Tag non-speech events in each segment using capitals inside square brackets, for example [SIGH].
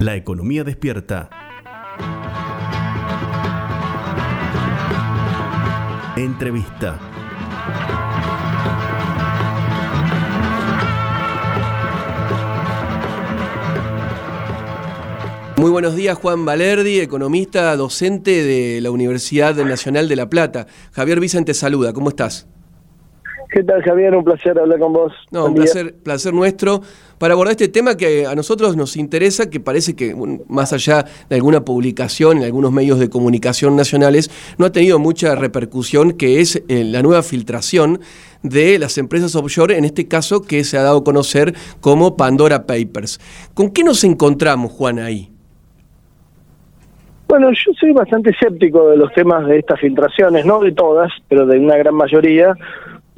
La economía despierta. Entrevista. Muy buenos días, Juan Valerdi, economista, docente de la Universidad Nacional de La Plata. Javier Vicente saluda, ¿cómo estás? ¿Qué tal, Javier? Un placer hablar con vos. No, un placer, placer nuestro para abordar este tema que a nosotros nos interesa, que parece que más allá de alguna publicación en algunos medios de comunicación nacionales, no ha tenido mucha repercusión, que es eh, la nueva filtración de las empresas offshore, en este caso que se ha dado a conocer como Pandora Papers. ¿Con qué nos encontramos, Juan, ahí? Bueno, yo soy bastante escéptico de los temas de estas filtraciones, no de todas, pero de una gran mayoría,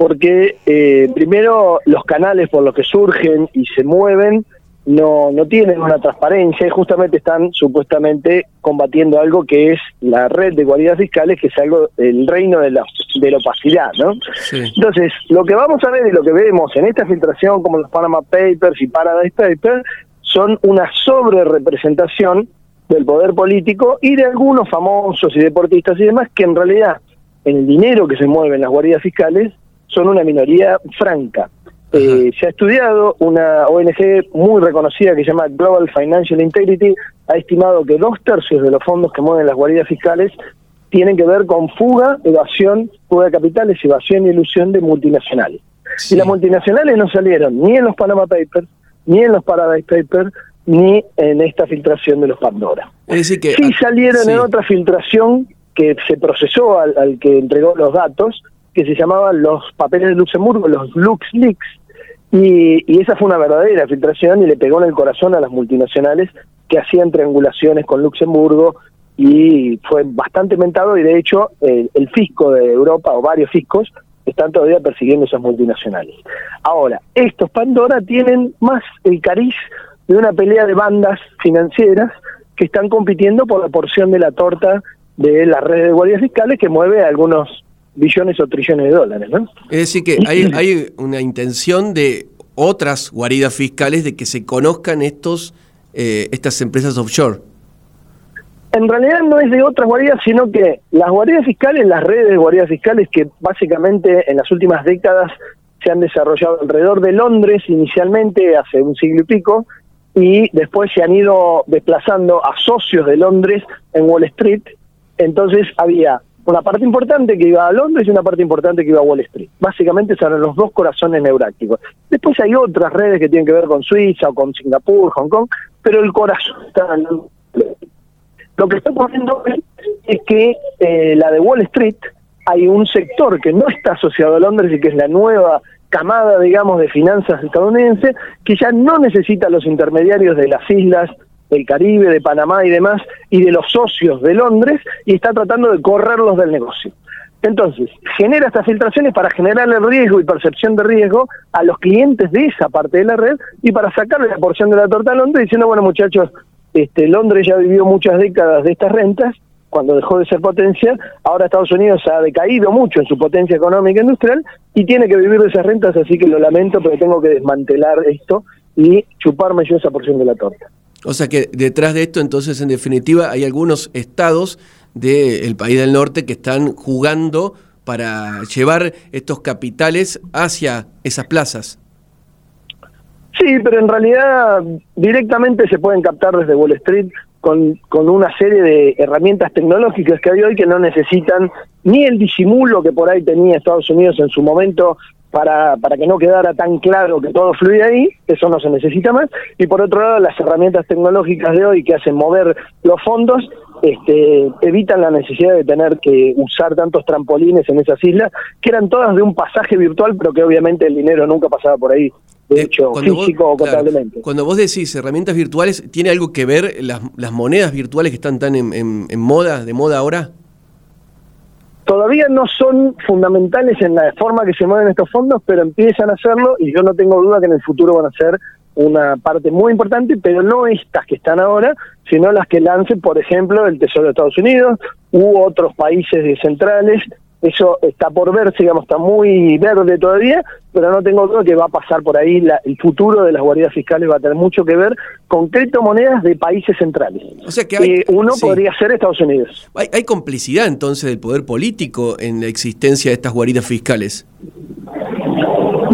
porque eh, primero los canales por los que surgen y se mueven no, no tienen una transparencia y justamente están supuestamente combatiendo algo que es la red de guaridas fiscales, que es algo el reino de la, de la opacidad, ¿no? Entonces, lo que vamos a ver y lo que vemos en esta filtración, como los Panama Papers y Paradise Papers, son una sobre representación del poder político y de algunos famosos y deportistas y demás que en realidad en el dinero que se mueve en las guaridas fiscales son una minoría franca. Eh, se ha estudiado, una ONG muy reconocida que se llama Global Financial Integrity ha estimado que dos tercios de los fondos que mueven las guaridas fiscales tienen que ver con fuga, evasión, fuga de capitales, evasión y ilusión de multinacionales. Y las multinacionales no salieron ni en los Panama Papers, ni en los Paradise Papers, ni en esta filtración de los Pandora. Es decir que, sí salieron en otra filtración que se procesó al que entregó los datos, que se llamaban los papeles de Luxemburgo, los LuxLeaks, y, esa fue una verdadera filtración y le pegó en el corazón a las multinacionales que hacían triangulaciones con Luxemburgo y fue bastante mentado y de hecho el, el fisco de Europa o varios fiscos están todavía persiguiendo esas multinacionales. Ahora, estos Pandora tienen más el cariz de una pelea de bandas financieras que están compitiendo por la porción de la torta de la red de guardias fiscales que mueve a algunos billones o trillones de dólares, ¿no? Es decir, que hay, hay una intención de otras guaridas fiscales de que se conozcan estos eh, estas empresas offshore. En realidad no es de otras guaridas, sino que las guaridas fiscales, las redes de guaridas fiscales que básicamente en las últimas décadas se han desarrollado alrededor de Londres inicialmente, hace un siglo y pico, y después se han ido desplazando a socios de Londres en Wall Street. Entonces había una parte importante que iba a Londres y una parte importante que iba a Wall Street. Básicamente son los dos corazones neurácticos. Después hay otras redes que tienen que ver con Suiza o con Singapur, Hong Kong, pero el corazón está en Lo que está ocurriendo es que eh, la de Wall Street hay un sector que no está asociado a Londres y que es la nueva camada, digamos, de finanzas estadounidense, que ya no necesita los intermediarios de las islas del Caribe, de Panamá y demás, y de los socios de Londres, y está tratando de correrlos del negocio. Entonces, genera estas filtraciones para generar el riesgo y percepción de riesgo a los clientes de esa parte de la red y para sacarle la porción de la torta a Londres diciendo, bueno muchachos, este, Londres ya vivió muchas décadas de estas rentas, cuando dejó de ser potencia, ahora Estados Unidos ha decaído mucho en su potencia económica e industrial y tiene que vivir de esas rentas, así que lo lamento, pero tengo que desmantelar esto y chuparme yo esa porción de la torta. O sea que detrás de esto, entonces, en definitiva, hay algunos estados del país del norte que están jugando para llevar estos capitales hacia esas plazas. Sí, pero en realidad directamente se pueden captar desde Wall Street con, con una serie de herramientas tecnológicas que hay hoy que no necesitan ni el disimulo que por ahí tenía Estados Unidos en su momento para, para que no quedara tan claro que todo fluye ahí, eso no se necesita más, y por otro lado las herramientas tecnológicas de hoy que hacen mover los fondos este, evitan la necesidad de tener que usar tantos trampolines en esas islas, que eran todas de un pasaje virtual, pero que obviamente el dinero nunca pasaba por ahí, de eh, hecho, físico o contablemente. cuando vos decís herramientas virtuales, ¿tiene algo que ver las, las monedas virtuales que están tan en, en moda, de moda ahora? Todavía no son fundamentales en la forma que se mueven estos fondos, pero empiezan a hacerlo y yo no tengo duda que en el futuro van a ser una parte muy importante, pero no estas que están ahora, sino las que lance, por ejemplo, el Tesoro de Estados Unidos u otros países centrales Eso está por verse, digamos, está muy verde todavía, pero no tengo duda que va a pasar por ahí. el futuro de las guaridas fiscales va a tener mucho que ver con criptomonedas de países centrales. O sea que hay, uno podría ser Estados Unidos. Hay, hay, complicidad entonces del poder político en la existencia de estas guaridas fiscales.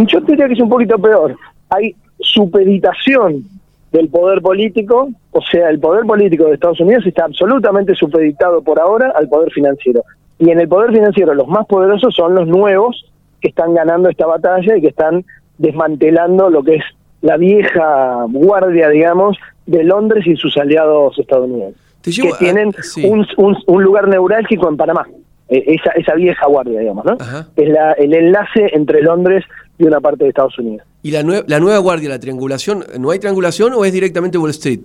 Yo diría que es un poquito peor. Hay supeditación del poder político, o sea, el poder político de Estados Unidos está absolutamente supeditado por ahora al poder financiero. Y en el poder financiero los más poderosos son los nuevos que están ganando esta batalla y que están desmantelando lo que es la vieja guardia, digamos, de Londres y sus aliados estadounidenses, que tienen un, lugar neurálgico en Panamá, e, esa, esa vieja guardia, digamos, ¿no? Es la, el enlace entre Londres y una parte de Estados Unidos. ¿Y la, la nueva guardia, la triangulación, no hay triangulación o es directamente Wall Street?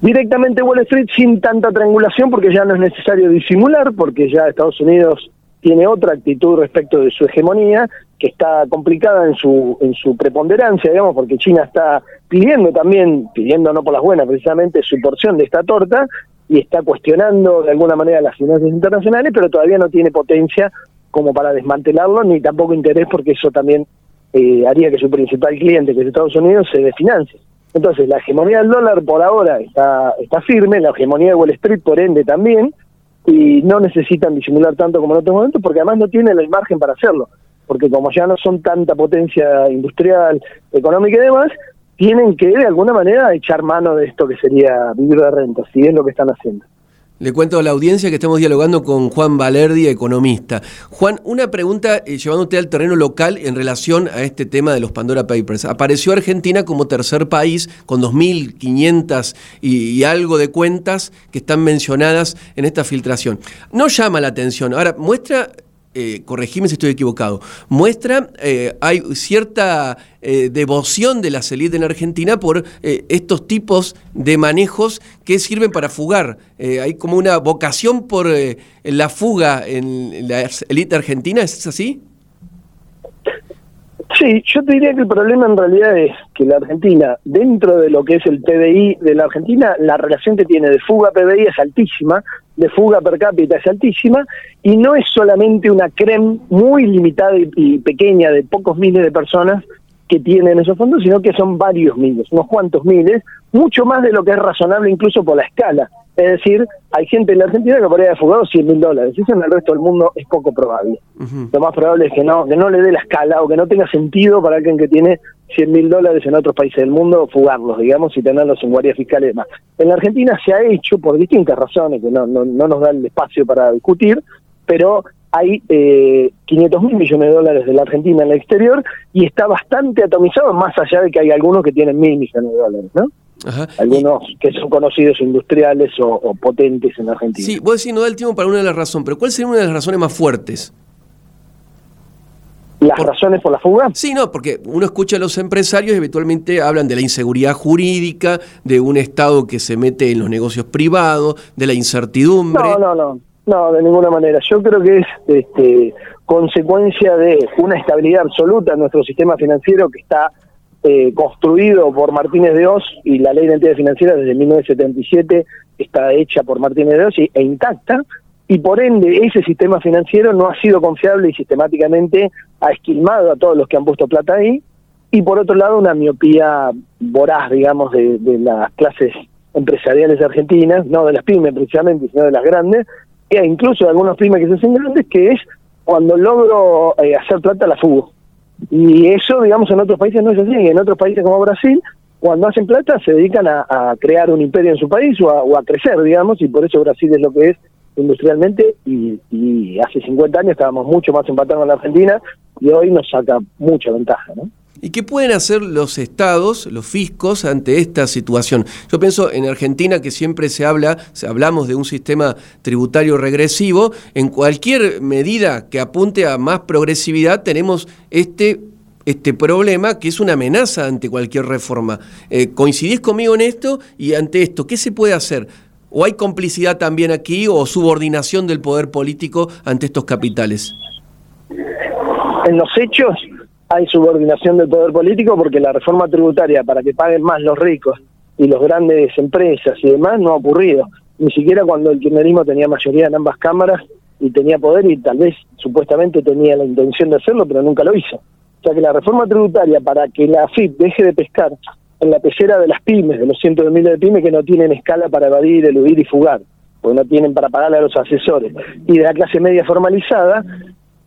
Directamente Wall Street sin tanta triangulación porque ya no es necesario disimular, porque ya Estados Unidos tiene otra actitud respecto de su hegemonía, que está complicada en su, en su preponderancia, digamos, porque China está pidiendo también, pidiendo no por las buenas, precisamente su porción de esta torta, y está cuestionando de alguna manera las finanzas internacionales, pero todavía no tiene potencia como para desmantelarlo, ni tampoco interés porque eso también eh, haría que su principal cliente, que es Estados Unidos, se desfinancie. Entonces, la hegemonía del dólar por ahora está, está firme, la hegemonía de Wall Street por ende también, y no necesitan disimular tanto como en otros momentos, porque además no tienen el margen para hacerlo, porque como ya no son tanta potencia industrial, económica y demás, tienen que de alguna manera echar mano de esto que sería vivir de renta, si es lo que están haciendo. Le cuento a la audiencia que estamos dialogando con Juan Valerdi, economista. Juan, una pregunta eh, llevándote al terreno local en relación a este tema de los Pandora Papers. Apareció Argentina como tercer país con 2.500 y, y algo de cuentas que están mencionadas en esta filtración. No llama la atención. Ahora, muestra eh, corregime si estoy equivocado, muestra, eh, hay cierta eh, devoción de la élites en Argentina por eh, estos tipos de manejos que sirven para fugar. hay como una vocación por la fuga en la élite argentina, ¿es así? Sí, yo te diría que el problema en realidad es que la Argentina, dentro de lo que es el PBI de la Argentina, la relación que tiene de fuga PBI es altísima, de fuga per cápita es altísima, y no es solamente una creme muy limitada y, pequeña de pocos miles de personas que tienen esos fondos, sino que son varios miles, unos cuantos miles, mucho más de lo que es razonable incluso por la escala. Es decir, hay gente en la Argentina que podría haber fugado 100 mil dólares. Eso en el resto del mundo es poco probable. Lo más probable es que no, que no le dé la escala o que no tenga sentido para alguien que tiene 100 mil dólares en otros países del mundo fugarlos, digamos, y tenerlos en guardias fiscales y demás. En la Argentina se ha hecho por distintas razones que no, no, no nos da el espacio para discutir, pero hay eh, 500 mil millones de dólares de la Argentina en el exterior y está bastante atomizado, más allá de que hay algunos que tienen mil millones de dólares, ¿no? Algunos que son conocidos industriales o, potentes en Argentina. Sí, vos decís no da el tiempo para una de las razones, pero ¿cuál sería una de las razones más fuertes? ¿Las razones por la fuga? Sí, no, porque uno escucha a los empresarios y habitualmente hablan de la inseguridad jurídica, de un Estado que se mete en los negocios privados, de la incertidumbre. No, no, no, no, de ninguna manera. Yo creo que es este, consecuencia de una estabilidad absoluta en nuestro sistema financiero que está eh, construido por Martínez de Oz y la ley de entidades financieras desde 1977 está hecha por Martínez de Oz e intacta, y por ende ese sistema financiero no ha sido confiable y sistemáticamente ha esquilmado a todos los que han puesto plata ahí, y por otro lado una miopía voraz, digamos, de, las clases empresariales argentinas, no de las pymes precisamente, sino de las grandes, e incluso de algunas pymes que se hacen grandes, que es cuando logro eh, hacer plata la fugo. Y eso, digamos, en otros países no es así. En otros países como Brasil, cuando hacen plata, se dedican a, crear un imperio en su país o a, crecer, digamos, y por eso Brasil es lo que es industrialmente. Y, y hace 50 años estábamos mucho más empatados con la Argentina y hoy nos saca mucha ventaja, ¿no? ¿Y qué pueden hacer los estados, los fiscos, ante esta situación? Yo pienso en Argentina que siempre se habla, hablamos de un sistema tributario regresivo, en cualquier medida que apunte a más progresividad tenemos este este problema que es una amenaza ante cualquier reforma. Eh, ¿Coincidís conmigo en esto? Y ante esto, ¿qué se puede hacer? ¿O hay complicidad también aquí o subordinación del poder político ante estos capitales? En los hechos, hay subordinación del poder político porque la reforma tributaria para que paguen más los ricos y los grandes empresas y demás no ha ocurrido. Ni siquiera cuando el kirchnerismo tenía mayoría en ambas cámaras y tenía poder y tal vez supuestamente tenía la intención de hacerlo, pero nunca lo hizo. O sea que la reforma tributaria para que la AFIP deje de pescar en la pecera de las pymes, de los cientos de miles de pymes que no tienen escala para evadir, eludir y fugar, porque no tienen para pagarle a los asesores, y de la clase media formalizada,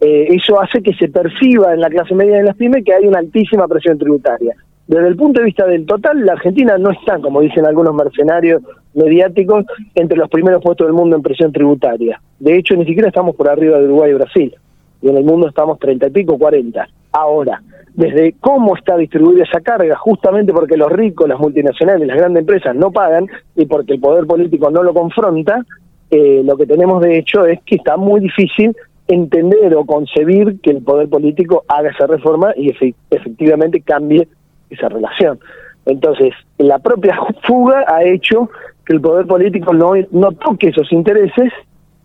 eh, eso hace que se perciba en la clase media de las pymes que hay una altísima presión tributaria. Desde el punto de vista del total, la Argentina no está, como dicen algunos mercenarios mediáticos, entre los primeros puestos del mundo en presión tributaria. De hecho, ni siquiera estamos por arriba de Uruguay y Brasil. Y en el mundo estamos treinta y pico, cuarenta. Ahora, desde cómo está distribuida esa carga, justamente porque los ricos, las multinacionales, las grandes empresas no pagan y porque el poder político no lo confronta, eh, lo que tenemos de hecho es que está muy difícil entender o concebir que el poder político haga esa reforma y efectivamente cambie esa relación. Entonces, la propia fuga ha hecho que el poder político no, toque esos intereses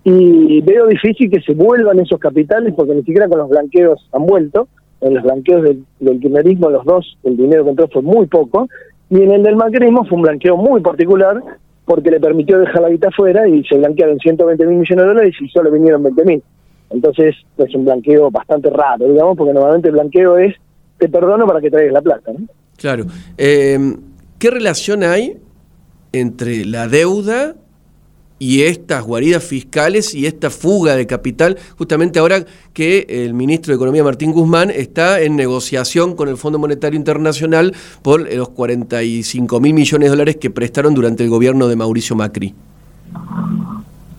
y veo difícil que se vuelvan esos capitales porque ni siquiera con los blanqueos han vuelto. En los blanqueos del, del kirchnerismo, los dos, el dinero que entró fue muy poco. Y en el del macrismo fue un blanqueo muy particular porque le permitió dejar la guita afuera y se blanquearon 120 mil millones de dólares y solo vinieron 20 mil. Entonces es un blanqueo bastante raro, digamos, porque normalmente el blanqueo es te perdono para que traigas la plata. Claro. Eh, ¿Qué relación hay entre la deuda y estas guaridas fiscales y esta fuga de capital, justamente ahora que el ministro de Economía Martín Guzmán está en negociación con el Fondo Monetario Internacional por los 45 mil millones de dólares que prestaron durante el gobierno de Mauricio Macri?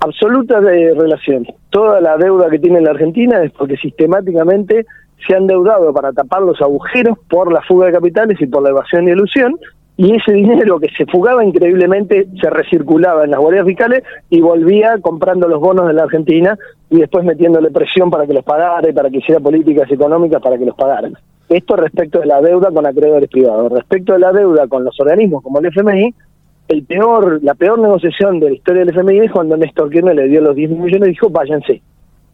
Absoluta de relación. Toda la deuda que tiene la Argentina es porque sistemáticamente se han deudado para tapar los agujeros por la fuga de capitales y por la evasión y ilusión, y ese dinero que se fugaba increíblemente se recirculaba en las guardias fiscales y volvía comprando los bonos de la Argentina y después metiéndole presión para que los pagara y para que hiciera políticas económicas para que los pagaran. Esto respecto de la deuda con acreedores privados. Respecto de la deuda con los organismos como el FMI, el peor, la peor negociación de la historia del FMI es cuando Néstor Kirchner le dio los 10 millones y dijo, váyanse.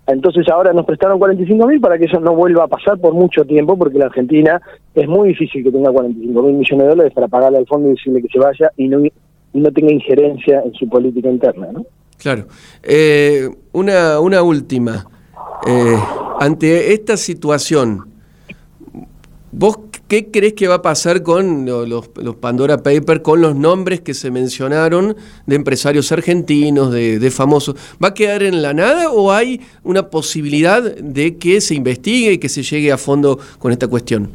Entonces ahora nos prestaron 45 mil para que eso no vuelva a pasar por mucho tiempo, porque la Argentina es muy difícil que tenga 45 mil millones de dólares para pagarle al fondo y decirle que se vaya y no, no tenga injerencia en su política interna. ¿no? Claro. Eh, una, una última. Eh, ante esta situación, ¿vos ¿Qué crees que va a pasar con los, Pandora Papers, con los nombres que se mencionaron de empresarios argentinos, de, famosos? ¿Va a quedar en la nada o hay una posibilidad de que se investigue y que se llegue a fondo con esta cuestión?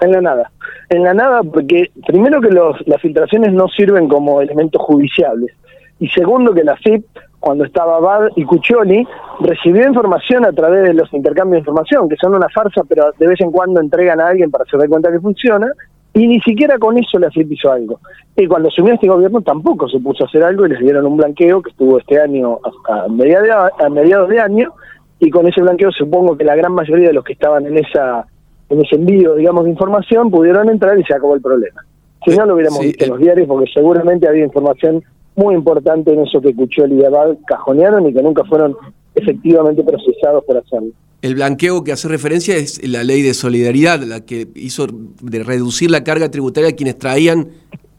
En la nada. En la nada porque primero que las filtraciones no sirven como elementos judiciales y segundo que la FIP cuando estaba Bad y Cuccioli, recibió información a través de los intercambios de información, que son una farsa, pero de vez en cuando entregan a alguien para se dé cuenta que funciona, y ni siquiera con eso la FIP hizo algo. Y cuando asumió este gobierno tampoco se puso a hacer algo y les dieron un blanqueo que estuvo este año a, mediados de año, y con ese blanqueo supongo que la gran mayoría de los que estaban en esa en ese envío, digamos, de información pudieron entrar y se acabó el problema. Si no, lo hubiéramos visto en los diarios porque seguramente había información muy importante en eso que Cuccioli y Abad cajonearon y que nunca fueron efectivamente procesados por hacerlo. El blanqueo que hace referencia es la ley de solidaridad, la que hizo de reducir la carga tributaria a quienes traían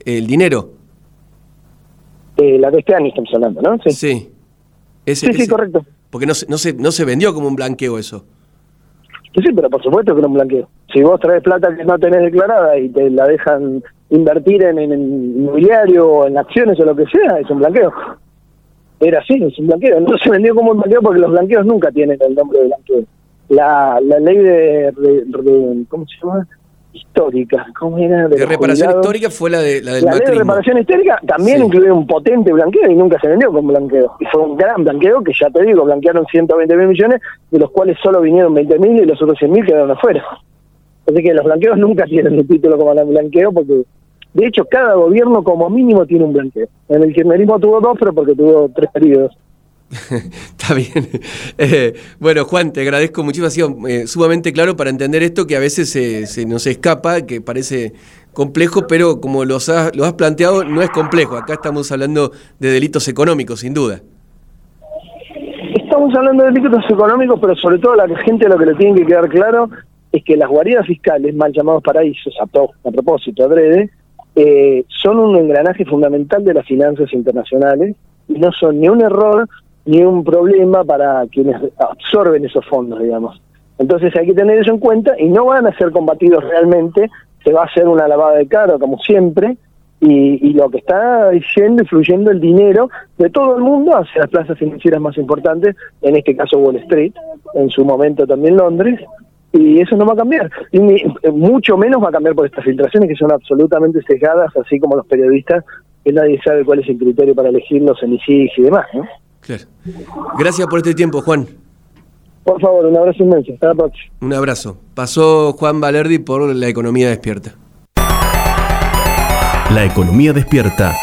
el dinero. Eh, la de este año estamos hablando, ¿no? Sí. Sí, sí, sí, correcto. Porque no, no, se, no se vendió como un blanqueo eso. Sí, sí, pero por supuesto que era un blanqueo. Si vos traes plata que no tenés declarada y te la dejan invertir en, en, inmobiliario o en acciones o lo que sea, es un blanqueo. Era así, es un blanqueo. No se vendió como un blanqueo porque los blanqueos nunca tienen el nombre de blanqueo. La, la ley de, ¿cómo se llama? histórica, ¿cómo era? De, reparación histórica fue la de la del La ley de reparación histórica también incluye un potente blanqueo y nunca se vendió con blanqueo. Y fue un gran blanqueo que ya te digo, blanquearon 120 mil millones, de los cuales solo vinieron 20 mil y los otros 100 mil quedaron afuera. Así que los blanqueos nunca tienen un título como el blanqueo porque de hecho, cada gobierno como mínimo tiene un blanqueo. En el kirchnerismo tuvo dos, pero porque tuvo tres periodos. [LAUGHS] Está bien. [LAUGHS] Eh, bueno, Juan, te agradezco muchísimo. Ha sido eh, sumamente claro para entender esto que a veces se, nos escapa, que parece complejo, pero como lo has, lo has planteado, no es complejo. Acá estamos hablando de delitos económicos, sin duda. Estamos hablando de delitos económicos, pero sobre todo a la gente lo que le tiene que quedar claro es que las guaridas fiscales, mal llamados paraísos, a, propósito, adrede, eh, son un engranaje fundamental de las finanzas internacionales y no son ni un error ni un problema para quienes absorben esos fondos, digamos. Entonces hay que tener eso en cuenta y no van a ser combatidos realmente, se va a hacer una lavada de cara como siempre y, y lo que está yendo y fluyendo el dinero de todo el mundo hacia las plazas financieras más importantes, en este caso Wall Street, en su momento también Londres, y eso no va a cambiar. Y mucho menos va a cambiar por estas filtraciones que son absolutamente sesgadas, así como los periodistas, que nadie sabe cuál es el criterio para elegirlos en ICIG y demás. ¿no? Claro. Gracias por este tiempo, Juan. Por favor, un abrazo inmenso. Hasta la próxima. Un abrazo. Pasó Juan Valerdi por La Economía Despierta. La Economía Despierta